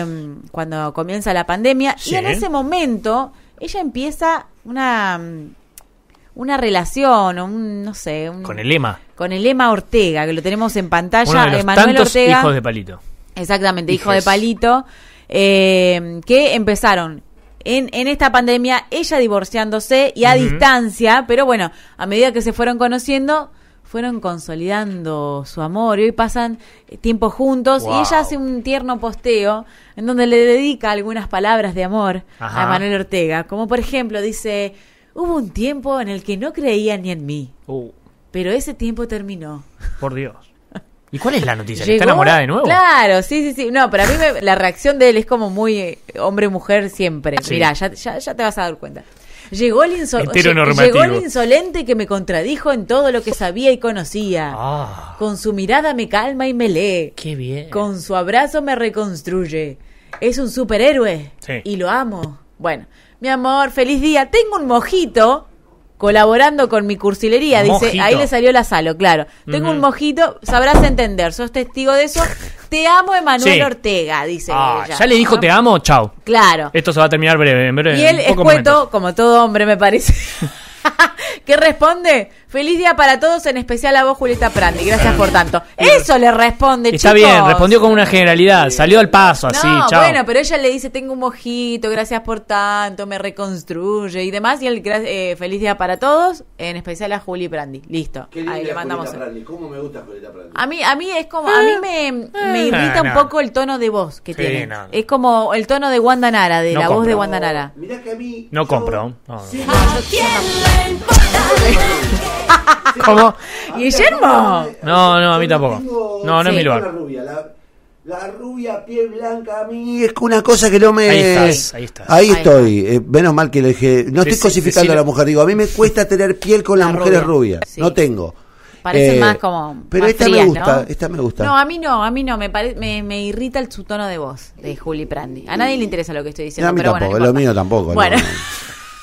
em, cuando comienza la pandemia. Sí. Y en ese momento ella empieza una, mm, una relación, un, no sé, un- Con el lema. con el Emma Ortega, que lo tenemos en pantalla. Uno de los Emanuel tantos Ortega. hijos de palito. Exactamente, hijo de. Palito, eh, que empezaron en, en esta pandemia, ella divorciándose y a distancia, pero bueno, a medida que se fueron conociendo, fueron consolidando su amor y hoy pasan tiempo juntos y ella hace un tierno posteo en donde le dedica algunas palabras de amor Ajá. a Manuel Ortega, como por ejemplo dice, hubo un tiempo en el que no creía ni en mí, Uh, pero ese tiempo terminó. por Dios. ¿Y cuál es la noticia? ¿Que Llegó- ¿Está enamorada de nuevo? Claro, sí, sí, sí. No, pero a mí me- la reacción de él es como muy eh, hombre-mujer siempre. Sí. Mirá, ya, ya, ya te vas a dar cuenta. Llegó el, llegó insolente que me contradijo en todo lo que sabía y conocía. Ah, Con su mirada me calma y me lee. qué bien. Con su abrazo me reconstruye. Es un superhéroe. Sí. Y lo amo. Bueno, mi amor, feliz día. Tengo un mojito colaborando con mi cursilería. Dice, Mojito. ahí le salió la salo, claro. Tengo un mojito, sabrás entender, sos testigo de eso. Te amo, Emanuel Sí. Ortega, dice Ah, ella. ya le dijo te amo, chao. Claro. Esto se va a terminar breve, en breve. Y él en es pocos cuento, momentos. como todo hombre me parece. ¿Qué responde? Feliz día para todos, en especial a vos, Julieta Prandi. Gracias por tanto. Eso le responde, Está chicos. bien, respondió con una generalidad, salió al paso, así, no, chao. bueno, pero ella le dice, tengo un mojito, gracias por tanto, me reconstruye y demás. Y él, gra- eh, feliz día para todos, en especial a Juli Prandi. Listo, Qué ahí le mandamos. Julieta Prandi. ¿Cómo me gusta Julieta Prandi? A mí, a mí es como, a mí me, me irrita Ah, un no. poco el tono de voz que Sí, tiene. Es como el tono de Wanda Nara, de No la voz de. Wanda Nara. Mirá que a mí. No yo- compro, no, no. Sí, ¿Cómo? Guillermo. No, no, a mí tampoco. No, no es mi La lugar. rubia, la, la rubia, piel blanca, a mí es una cosa que no me. Ahí estás, ahí estás. Ahí Ahí estoy. Eh, menos mal que lo dije. No estoy cosificando a la mujer. Digo, a mí me cuesta tener piel con las La mujeres rubia, rubias. sí. No tengo. Parece Eh, más como. Pero más esta frías, me gusta. ¿no? Esta me gusta. No, a mí no, a mí no, me, pare- me, me irrita el, su tono de voz de Juli Prandi. A nadie le interesa lo que estoy diciendo. a mí pero tampoco. bueno, no lo mío tampoco. Bueno,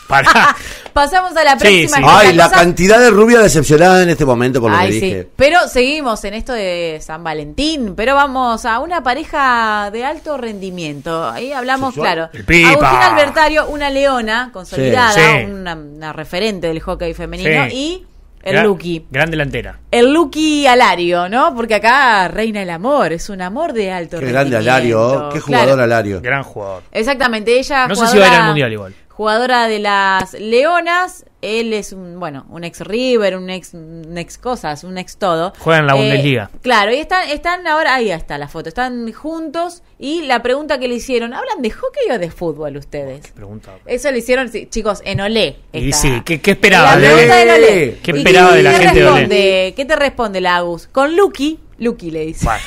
pasamos a la próxima. sí. Ay, la cosa- cantidad de rubias decepcionadas en este momento por lo Ay, que sí. dije. Pero seguimos en esto de San Valentín, pero vamos a una pareja de alto rendimiento. Ahí hablamos, ¿Sexual? claro. El Pipa. Agustín Albertario, una leona consolidada, Sí, sí. Una, una referente del hockey femenino, Sí. y el Gran- Lucky. Gran delantera. El Lucky Alario, ¿no? Porque acá reina el amor, es un amor de alto Qué grande rendimiento. Alario. Qué jugador Claro. Alario. Gran jugador. Exactamente, ella No sé si va a ir al Mundial igual. Jugadora de las Leonas, él es un, bueno, un ex River, un ex, un ex cosas, un ex todo. Juega en la Eh, Bundesliga. Claro, y están, están ahora, ahí está la foto, están juntos y la pregunta que le hicieron, ¿hablan de hockey o de fútbol ustedes? Pregunta. Eso le hicieron, sí, chicos, en Olé. Y sí, ¿qué, qué esperaba? La de- pregunta del Olé. ¿Qué ¿Y esperaba de la qué gente de Olé? ¿Qué te responde Lagus? Con Lucky, Lucky le dice. Bueno.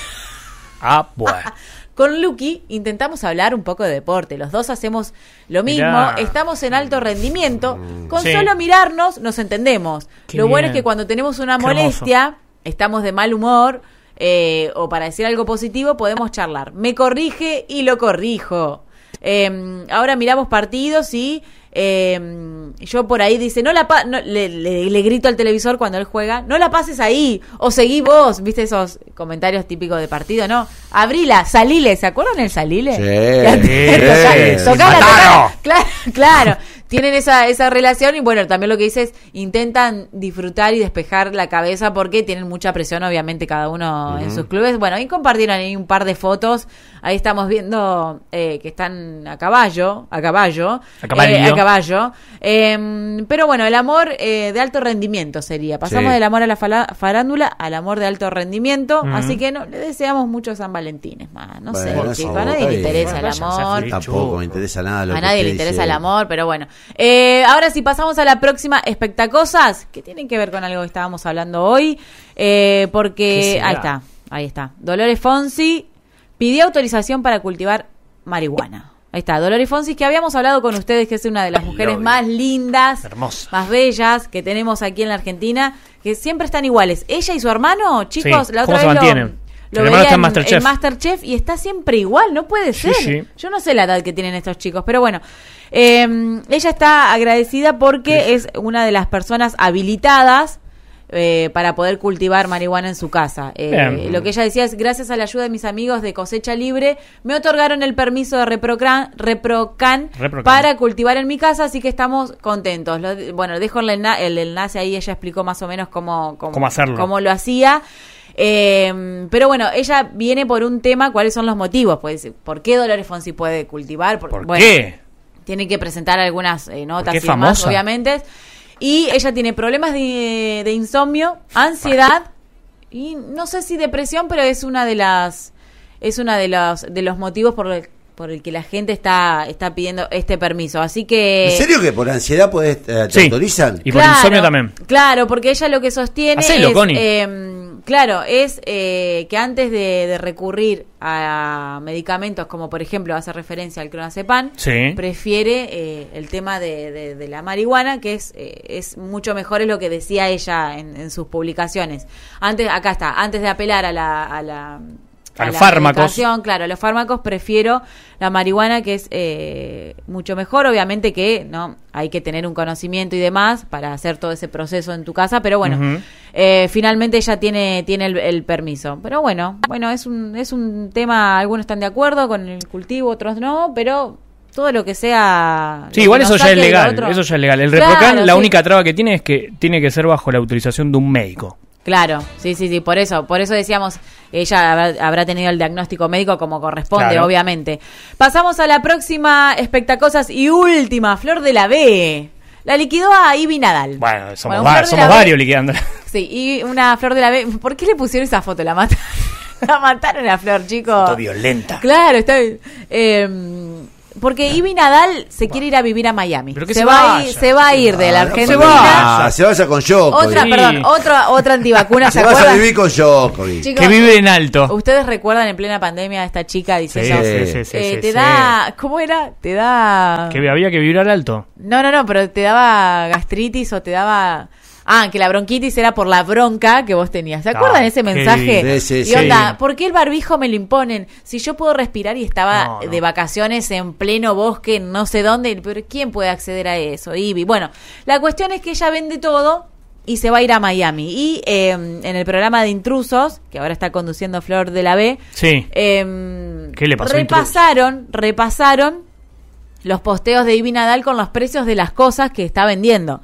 Ah, bueno. Con Lucky intentamos hablar un poco de deporte. Los dos hacemos lo mismo. Mirá. Estamos en alto rendimiento. Con Sí. solo mirarnos nos entendemos. Qué lo bueno es bien. que cuando tenemos una Qué hermoso. molestia, estamos de mal humor eh, o para decir algo positivo, podemos charlar. Me corrige y lo corrijo. Eh, ahora miramos partidos y eh, yo por ahí dice, no la pa- no, le, le- le grito al televisor cuando él juega, no la pases ahí, o seguí vos, viste esos comentarios típicos de partido, ¿no? Abrila, salile, ¿se acuerdan el salile? Sí. Claro. Tienen esa, esa relación y bueno, también lo que dice es intentan disfrutar y despejar la cabeza porque tienen mucha presión, obviamente, cada uno en sus clubes. Bueno, ahí compartieron ahí un par de fotos. Ahí estamos viendo eh, que están a caballo, a caballo. A caballo. eh, a caballo. Eh, pero bueno, el amor eh, de alto rendimiento sería. Pasamos Sí. del amor a la farándula al amor de alto rendimiento. Así que no, le deseamos muchos San Valentines más. No sé, chicos, a nadie le interesa el a amor. Tampoco me interesa nada lo A que nadie le interesa dice. el amor, pero bueno. Eh, ahora sí pasamos a la próxima espectacosas, que tienen que ver con algo que estábamos hablando hoy, eh, ¿Qué porque ahí está, ahí está. Dolores Fonsi pidió autorización para cultivar marihuana. Ahí está, Dolores Fonsi, que habíamos hablado con ustedes, que es una de las mujeres más lindas, Hermosa. más bellas que tenemos aquí en la Argentina, que siempre están iguales. Ella y su hermano, chicos, Sí, la ¿cómo otra vez lo, mantienen? lo El veía está en Masterchef. en Masterchef y está siempre igual, no puede ser. sí. Yo no sé la edad que tienen estos chicos, pero bueno. Eh, ella está agradecida porque es una de las personas habilitadas eh, para poder cultivar marihuana en su casa. Eh, lo que ella decía es, gracias a la ayuda de mis amigos de Cosecha Libre, me otorgaron el permiso de Reprocan, Reprocan, Reprocan. para cultivar en mi casa, así que estamos contentos. Lo- bueno, dejo el, enla- el enlace ahí, ella explicó más o menos cómo, cómo, Cómo hacerlo. cómo lo hacía. Eh, pero bueno, ella viene por un tema, ¿cuáles son los motivos? Pues, ¿por qué Dolores Fonsi puede cultivar? ¿Por bueno, qué? tiene que presentar algunas eh, notas y demás, obviamente. Y ella tiene problemas de, de insomnio, ansiedad y no sé si depresión, pero es una de las es una de los de los motivos por el, por el que la gente está está pidiendo este permiso. Así que ¿En serio que por ansiedad podés, eh, te Sí. autorizan? Y por insomnio también. Claro, porque ella lo que sostiene Hacelo, es, Connie. eh, claro, es eh, que antes de, de recurrir a medicamentos como por ejemplo hace referencia al clonazepam, Sí. prefiere eh, el tema de, de- de la marihuana, que es eh, es mucho mejor es lo que decía ella en, en sus publicaciones. Antes, acá está, antes de apelar a la, a la A los fármacos. claro, a los fármacos prefiero la marihuana que es eh, mucho mejor, obviamente que no hay que tener un conocimiento y demás para hacer todo ese proceso en tu casa, pero bueno, eh, finalmente ella tiene tiene el, el permiso, pero bueno, bueno es un es un tema, algunos están de acuerdo con el cultivo, otros no, pero todo lo que sea Sí, igual eso ya es legal. Eso ya es legal. El Claro, Reprocan, la sí. única traba que tiene es que tiene que ser bajo la autorización de un médico. Claro, sí, sí, sí, por eso, por eso decíamos, ella habrá, habrá tenido el diagnóstico médico como corresponde, Claro. obviamente. Pasamos a la próxima espectacosas y última, Flor de la B. La liquidó a Ivy Nadal. Bueno, somos, Bueno, varios liquidando. Sí, y una Flor de la B. ¿Por qué le pusieron esa foto? La mataron. la mataron a Flor, chicos. Foto violenta. Claro, está. Eh, porque Ivy Nadal se quiere ir a vivir a Miami. Pero que se, se va a ir, se va a ir de la Ah, no, Argentina. se va. se vaya con Djokovic. Otra, Sí. perdón, otra, otra antivacuna, ¿se, Se vaya a vivir con Djokovic. Chicos, Que vive en alto. ¿Ustedes recuerdan en plena pandemia a esta chica Sí, diciendo, sí, sí, eh, sí, te sí. da, ¿cómo era? Te da... Que había que vibrar alto. No, no, no, pero te daba gastritis o te daba... Ah, que la bronquitis era por la bronca que vos tenías. ¿Se Ah, acuerdan ese qué mensaje? bien. Sí, sí, y onda, sí. ¿por qué el barbijo me lo imponen? Si yo puedo respirar y estaba No, no. de vacaciones en pleno bosque, no sé dónde, pero ¿quién puede acceder a eso? Ivy. Bueno, la cuestión es que ella vende todo y se va a ir a Miami. Y eh, en el programa de intrusos, que ahora está conduciendo Flor de la B, Sí. eh, ¿Qué le pasó a repasaron, repasaron los posteos de Ivy Nadal con los precios de las cosas que está vendiendo.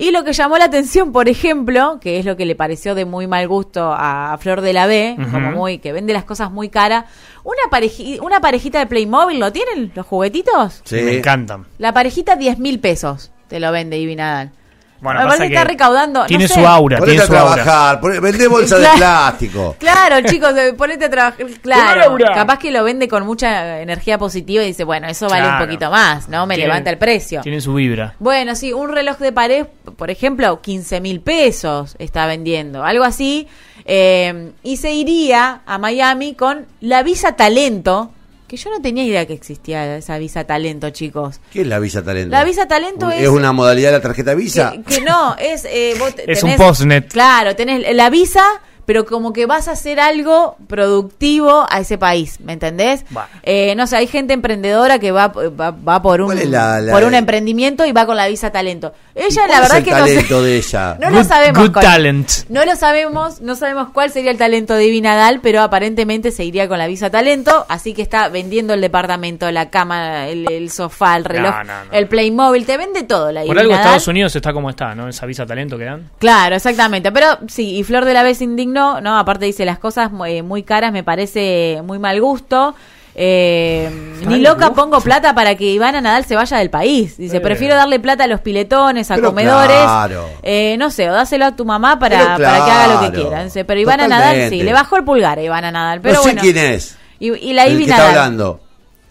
Y lo que llamó la atención, por ejemplo, que es lo que le pareció de muy mal gusto a Flor de la B, como muy que vende las cosas muy caras, una, pareji- una parejita de Playmobil, ¿lo tienen los juguetitos? Sí. Me encantan. La parejita 10 mil pesos te lo vende Ivy Nadal. Bueno, pasa que está recaudando. no Tiene sé. su aura, Ponete tiene a su aura. trabajar, vendé bolsa de Claro. plástico. Claro, chicos, eh, ponete a trabajar. Claro, capaz que lo vende con mucha energía positiva y dice, bueno, eso vale un poquito más, ¿no? Me Tiene- levanta el precio. Tiene su vibra. Bueno, sí, un reloj de pared, por ejemplo, 15 mil pesos está vendiendo, algo así. eh, y se iría a Miami con la visa talento, que yo no tenía idea que existía esa visa talento, chicos. ¿Qué es la visa talento? La visa talento es- ¿Es una modalidad de la tarjeta visa? Que, que no, es... eh, vos Es un postnet. Claro, tenés la visa, pero como que vas a hacer algo productivo a ese país, ¿me entendés? Bueno. Eh, no sé, hay gente emprendedora que va, va, va por un ¿Cuál es la- la- por un emprendimiento y va con la visa talento. Ella ¿Cuál la es verdad el que no sé. talento de ella? No lo sabemos. good Connie. talent. No lo sabemos, no sabemos cuál sería el talento de Ivy Nadal, pero aparentemente se iría con la visa talento, así que está vendiendo el departamento, la cama, el, el sofá, el reloj, No, no, no. el Playmobil, te vende todo la Por Ivy algo Nadal. Estados Unidos está como está, ¿no? Esa visa talento que dan. Claro, exactamente. Pero sí, y Flor de la Vez indignó, ¿no? Aparte dice las cosas eh, muy caras, me parece muy mal gusto. Eh, ni loca pongo plata para que Ivana Nadal se vaya del país. Dice, Eh. prefiero darle plata a los piletones, a Pero comedores. claro. Eh, no sé, o dáselo a tu mamá para, para que haga lo que quiera. Dice, pero Ivana Nadal sí, Totalmente. le bajó el pulgar a Ivana Nadal. Pero no sé bueno. quién es. Y, y la el Ivy que Nadal. está hablando.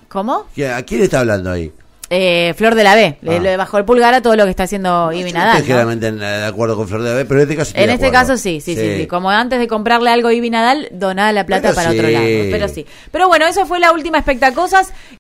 ¿Cómo? ¿Quién- ¿A quién está hablando ahí? Eh, Flor de la B. Le, Ah. le bajó el pulgar a todo lo que está haciendo no Nadal. estoy en- de acuerdo con Flor de la B, pero en este caso En este caso sí, sí, sí, sí. Como antes de comprarle algo a Ivy Nadal, donaba la plata Pero para sí. otro lado. Pero sí. Pero bueno, esa fue la última espectacosas.